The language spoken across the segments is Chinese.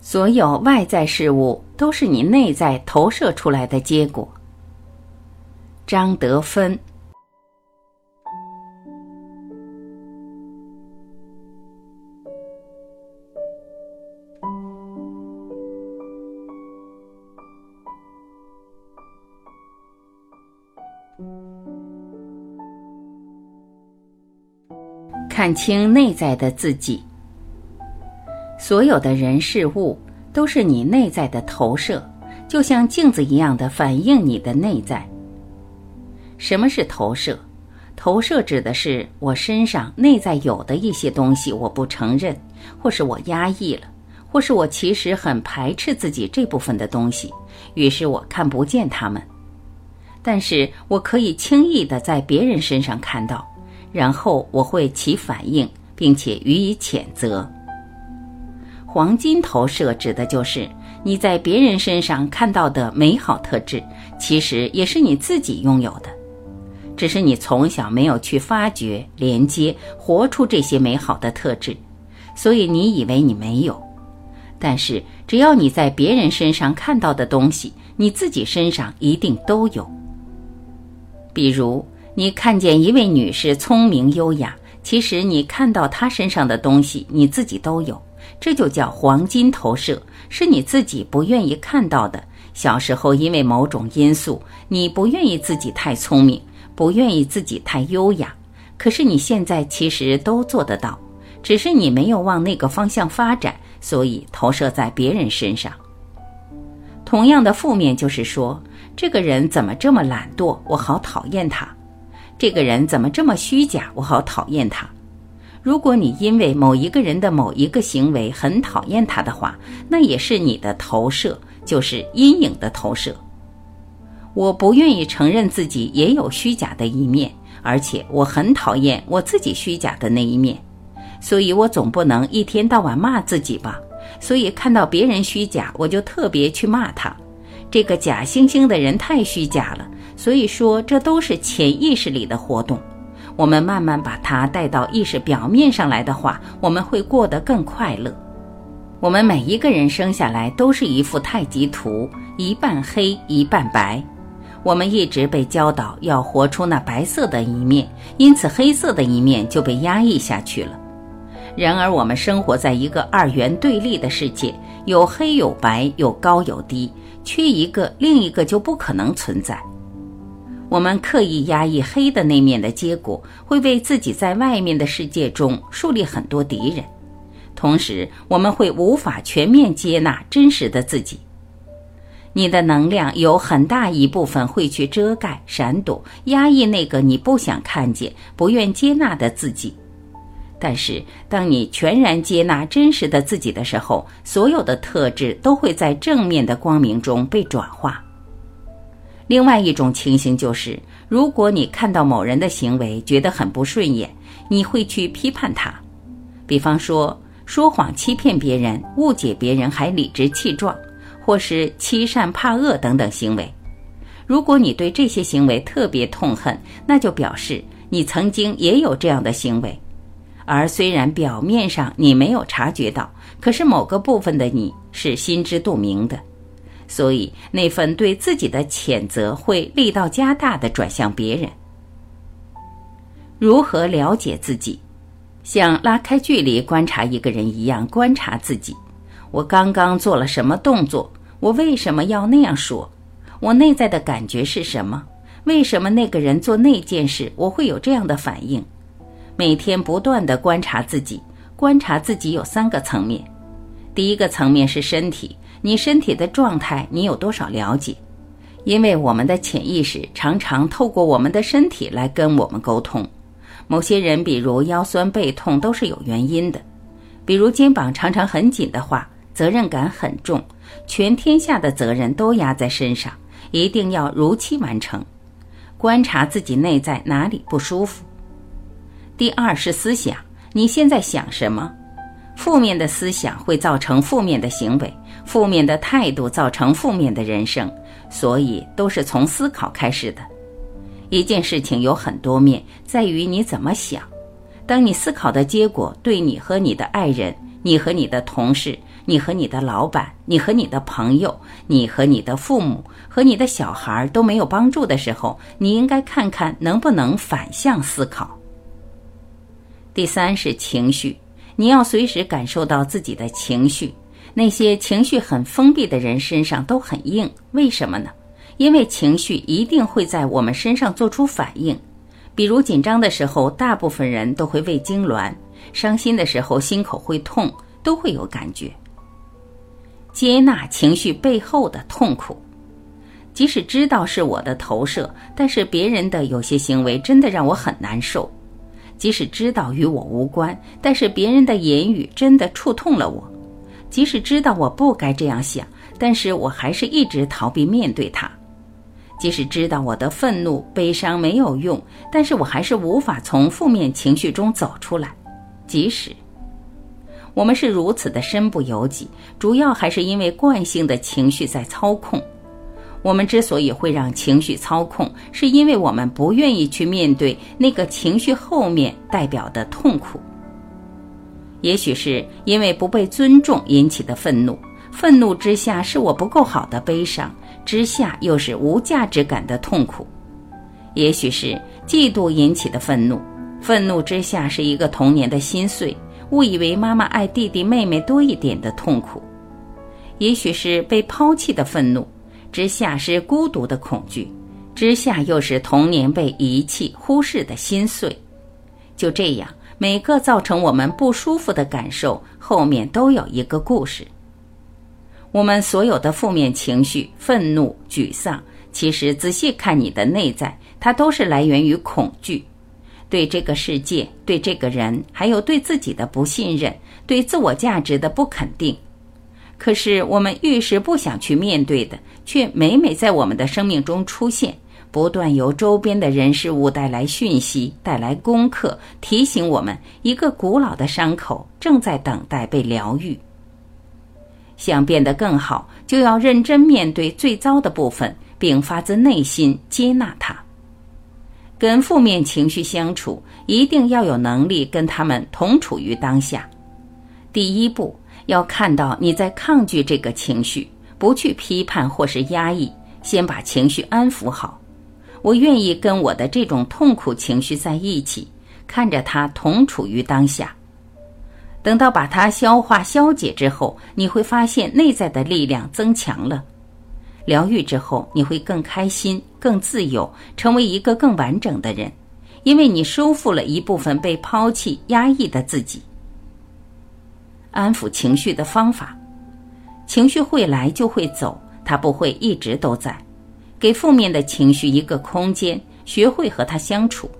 所有外在事物都是你内在投射出来的结果。张德芬。看清内在的自己。所有的人事物都是你内在的投射，就像镜子一样的反映你的内在。什么是投射？投射指的是我身上内在有的一些东西，我不承认，或是我压抑了，或是我其实很排斥自己这部分的东西，于是我看不见它们，但是我可以轻易的在别人身上看到。然后我会起反应，并且予以谴责。黄金投射指的就是你在别人身上看到的美好特质，其实也是你自己拥有的，只是你从小没有去发掘、连接、活出这些美好的特质，所以你以为你没有。但是只要你在别人身上看到的东西，你自己身上一定都有。比如。你看见一位女士聪明优雅，其实你看到她身上的东西，你自己都有，这就叫黄金投射，是你自己不愿意看到的。小时候因为某种因素，你不愿意自己太聪明，不愿意自己太优雅，可是你现在其实都做得到，只是你没有往那个方向发展，所以投射在别人身上。同样的负面就是说，这个人怎么这么懒惰，我好讨厌他。这个人怎么这么虚假？我好讨厌他。如果你因为某一个人的某一个行为很讨厌他的话，那也是你的投射，就是阴影的投射。我不愿意承认自己也有虚假的一面，而且我很讨厌我自己虚假的那一面，所以我总不能一天到晚骂自己吧。所以看到别人虚假，我就特别去骂他。这个假惺惺的人太虚假了。所以说，这都是潜意识里的活动。我们慢慢把它带到意识表面上来的话，我们会过得更快乐。我们每一个人生下来都是一幅太极图，一半黑，一半白。我们一直被教导要活出那白色的一面，因此黑色的一面就被压抑下去了。然而，我们生活在一个二元对立的世界，有黑有白，有高有低，缺一个，另一个就不可能存在。我们刻意压抑黑的那面的结果，会为自己在外面的世界中树立很多敌人，同时我们会无法全面接纳真实的自己。你的能量有很大一部分会去遮盖、闪躲、压抑那个你不想看见、不愿接纳的自己。但是，当你全然接纳真实的自己的时候，所有的特质都会在正面的光明中被转化。另外一种情形就是，如果你看到某人的行为觉得很不顺眼，你会去批判他。比方说，说谎欺骗别人、误解别人还理直气壮，或是欺善怕恶等等行为。如果你对这些行为特别痛恨，那就表示你曾经也有这样的行为，而虽然表面上你没有察觉到，可是某个部分的你是心知肚明的。所以，那份对自己的谴责会力道加大的转向别人。如何了解自己？像拉开距离观察一个人一样观察自己。我刚刚做了什么动作？我为什么要那样说？我内在的感觉是什么？为什么那个人做那件事，我会有这样的反应？每天不断的观察自己，观察自己有三个层面。第一个层面是身体。你身体的状态，你有多少了解？因为我们的潜意识常常透过我们的身体来跟我们沟通。某些人，比如腰酸背痛，都是有原因的。比如肩膀常常很紧的话，责任感很重，全天下的责任都压在身上，一定要如期完成。观察自己内在哪里不舒服。第二是思想，你现在想什么？负面的思想会造成负面的行为。负面的态度造成负面的人生，所以都是从思考开始的。一件事情有很多面，在于你怎么想。当你思考的结果对你和你的爱人、你和你的同事，你和你的老板，你和你的朋友，你和你的父母和你的小孩都没有帮助的时候，你应该看看能不能反向思考。第三是情绪，你要随时感受到自己的情绪。那些情绪很封闭的人身上都很硬，为什么呢？因为情绪一定会在我们身上做出反应。比如紧张的时候，大部分人都会胃痉挛；伤心的时候，心口会痛，都会有感觉。接纳情绪背后的痛苦，即使知道是我的投射，但是别人的有些行为真的让我很难受；即使知道与我无关，但是别人的言语真的触痛了我。即使知道我不该这样想，但是我还是一直逃避面对它。即使知道我的愤怒、悲伤没有用，但是我还是无法从负面情绪中走出来。即使我们是如此的身不由己，主要还是因为惯性的情绪在操控。我们之所以会让情绪操控，是因为我们不愿意去面对那个情绪后面代表的痛苦。也许是因为不被尊重引起的愤怒，愤怒之下是我不够好的悲伤，之下又是无价值感的痛苦；也许是嫉妒引起的愤怒，愤怒之下是一个童年的心碎，误以为妈妈爱弟弟妹妹多一点的痛苦；也许是被抛弃的愤怒，之下是孤独的恐惧，之下又是童年被遗弃忽视的心碎。就这样。每个造成我们不舒服的感受后面都有一个故事。我们所有的负面情绪、愤怒、沮丧，其实仔细看你的内在，它都是来源于恐惧，对这个世界、对这个人，还有对自己的不信任、对自我价值的不肯定。可是我们遇事不想去面对的，却每每在我们的生命中出现。不断由周边的人事物带来讯息，带来功课，提醒我们一个古老的伤口正在等待被疗愈。想变得更好，就要认真面对最糟的部分，并发自内心接纳它。跟负面情绪相处，一定要有能力跟他们同处于当下。第一步，要看到你在抗拒这个情绪，不去批判或是压抑，先把情绪安抚好。我愿意跟我的这种痛苦情绪在一起，看着它同处于当下。等到把它消化消解之后，你会发现内在的力量增强了。疗愈之后，你会更开心、更自由，成为一个更完整的人，因为你收复了一部分被抛弃、压抑的自己。安抚情绪的方法：情绪会来就会走，它不会一直都在。给负面的情绪一个空间，学会和它相处。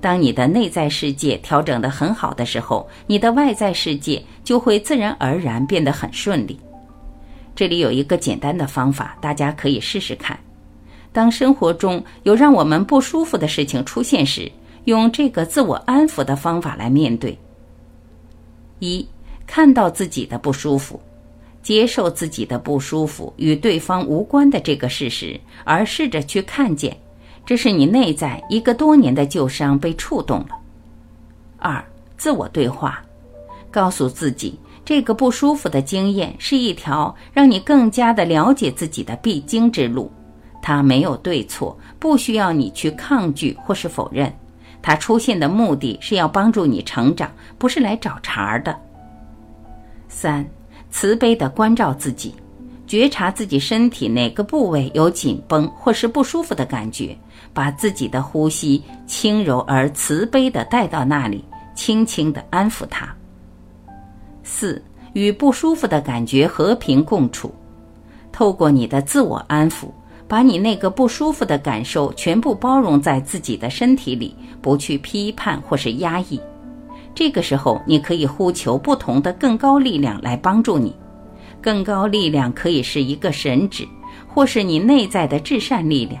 当你的内在世界调整得很好的时候，你的外在世界就会自然而然变得很顺利。这里有一个简单的方法，大家可以试试看。当生活中有让我们不舒服的事情出现时，用这个自我安抚的方法来面对。一，看到自己的不舒服。接受自己的不舒服与对方无关的这个事实，而试着去看见，这是你内在一个多年的旧伤被触动了。二、自我对话，告诉自己，这个不舒服的经验是一条让你更加的了解自己的必经之路，它没有对错，不需要你去抗拒或是否认，它出现的目的是要帮助你成长，不是来找茬的。三。慈悲地关照自己，觉察自己身体哪个部位有紧绷或是不舒服的感觉，把自己的呼吸轻柔而慈悲地带到那里，轻轻地安抚它。四，与不舒服的感觉和平共处，透过你的自我安抚，把你那个不舒服的感受全部包容在自己的身体里，不去批判或是压抑。这个时候，你可以呼求不同的更高力量来帮助你。更高力量可以是一个神旨，或是你内在的至善力量。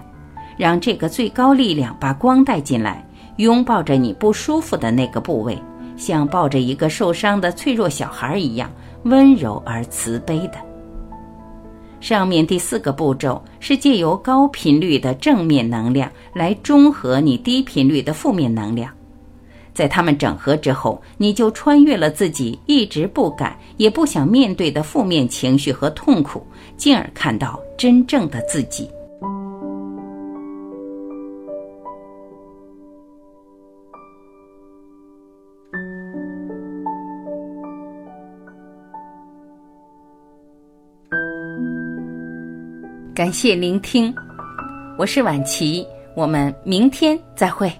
让这个最高力量把光带进来，拥抱着你不舒服的那个部位，像抱着一个受伤的脆弱小孩一样温柔而慈悲的。上面第四个步骤是借由高频率的正面能量来中和你低频率的负面能量。在他们整合之后，你就穿越了自己一直不敢也不想面对的负面情绪和痛苦，进而看到真正的自己。感谢聆听，我是晚琪，我们明天再会。